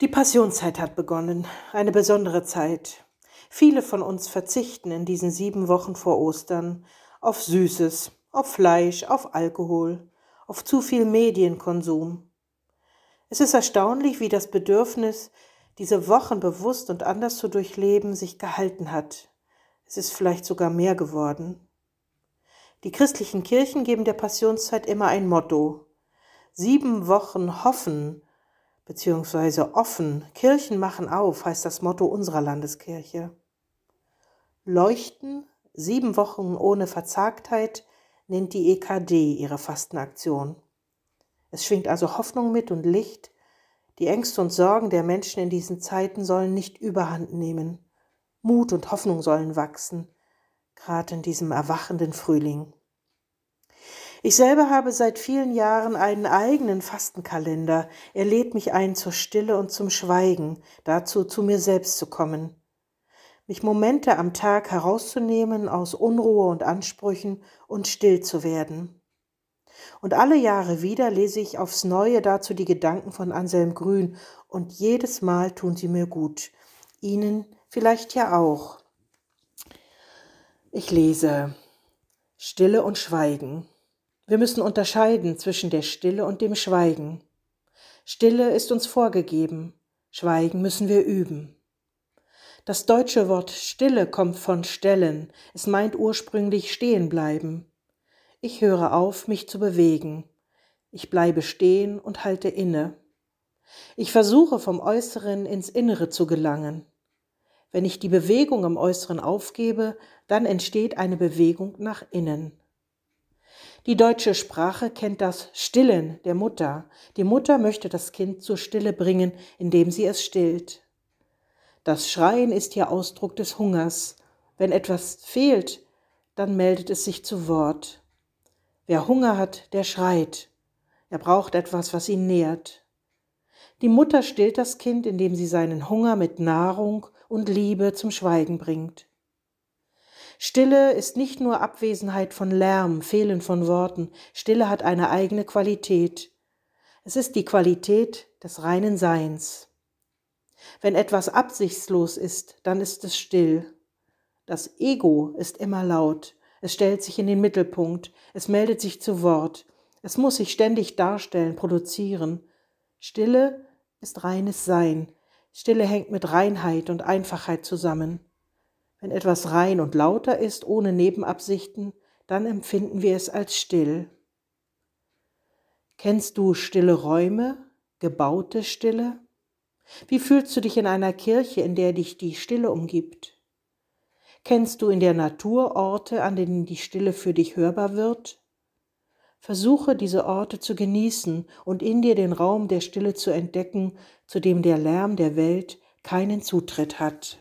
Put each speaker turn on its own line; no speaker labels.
Die Passionszeit hat begonnen, eine besondere Zeit. Viele von uns verzichten in diesen sieben Wochen vor Ostern auf Süßes, auf Fleisch, auf Alkohol, auf zu viel Medienkonsum. Es ist erstaunlich, wie das Bedürfnis, diese Wochen bewusst und anders zu durchleben, sich gehalten hat. Es ist vielleicht sogar mehr geworden. Die christlichen Kirchen geben der Passionszeit immer ein Motto. Sieben Wochen hoffen beziehungsweise offen. Kirchen machen auf, heißt das Motto unserer Landeskirche. Leuchten, sieben Wochen ohne Verzagtheit, nennt die EKD ihre Fastenaktion. Es schwingt also Hoffnung mit und Licht. Die Ängste und Sorgen der Menschen in diesen Zeiten sollen nicht überhand nehmen. Mut und Hoffnung sollen wachsen, gerade in diesem erwachenden Frühling. Ich selber habe seit vielen Jahren einen eigenen Fastenkalender. Er lädt mich ein zur Stille und zum Schweigen, dazu zu mir selbst zu kommen. Mich Momente am Tag herauszunehmen aus Unruhe und Ansprüchen und still zu werden. Und alle Jahre wieder lese ich aufs Neue dazu die Gedanken von Anselm Grün und jedes Mal tun sie mir gut. Ihnen vielleicht ja auch. Ich lese Stille und Schweigen. Wir müssen unterscheiden zwischen der Stille und dem Schweigen. Stille ist uns vorgegeben, Schweigen müssen wir üben. Das deutsche Wort Stille kommt von stellen, es meint ursprünglich stehen bleiben. Ich höre auf, mich zu bewegen. Ich bleibe stehen und halte inne. Ich versuche vom Äußeren ins Innere zu gelangen. Wenn ich die Bewegung im Äußeren aufgebe, dann entsteht eine Bewegung nach innen. Die deutsche Sprache kennt das Stillen der Mutter. Die Mutter möchte das Kind zur Stille bringen, indem sie es stillt. Das Schreien ist hier Ausdruck des Hungers. Wenn etwas fehlt, dann meldet es sich zu Wort. Wer Hunger hat, der schreit. Er braucht etwas, was ihn nährt. Die Mutter stillt das Kind, indem sie seinen Hunger mit Nahrung und Liebe zum Schweigen bringt. Stille ist nicht nur Abwesenheit von Lärm, Fehlen von Worten. Stille hat eine eigene Qualität. Es ist die Qualität des reinen Seins. Wenn etwas absichtslos ist, dann ist es still. Das Ego ist immer laut. Es stellt sich in den Mittelpunkt. Es meldet sich zu Wort. Es muss sich ständig darstellen, produzieren. Stille ist reines Sein. Stille hängt mit Reinheit und Einfachheit zusammen. Wenn etwas rein und lauter ist, ohne Nebenabsichten, dann empfinden wir es als still. Kennst du stille Räume, gebaute Stille? Wie fühlst du dich in einer Kirche, in der dich die Stille umgibt? Kennst du in der Natur Orte, an denen die Stille für dich hörbar wird? Versuche diese Orte zu genießen und in dir den Raum der Stille zu entdecken, zu dem der Lärm der Welt keinen Zutritt hat.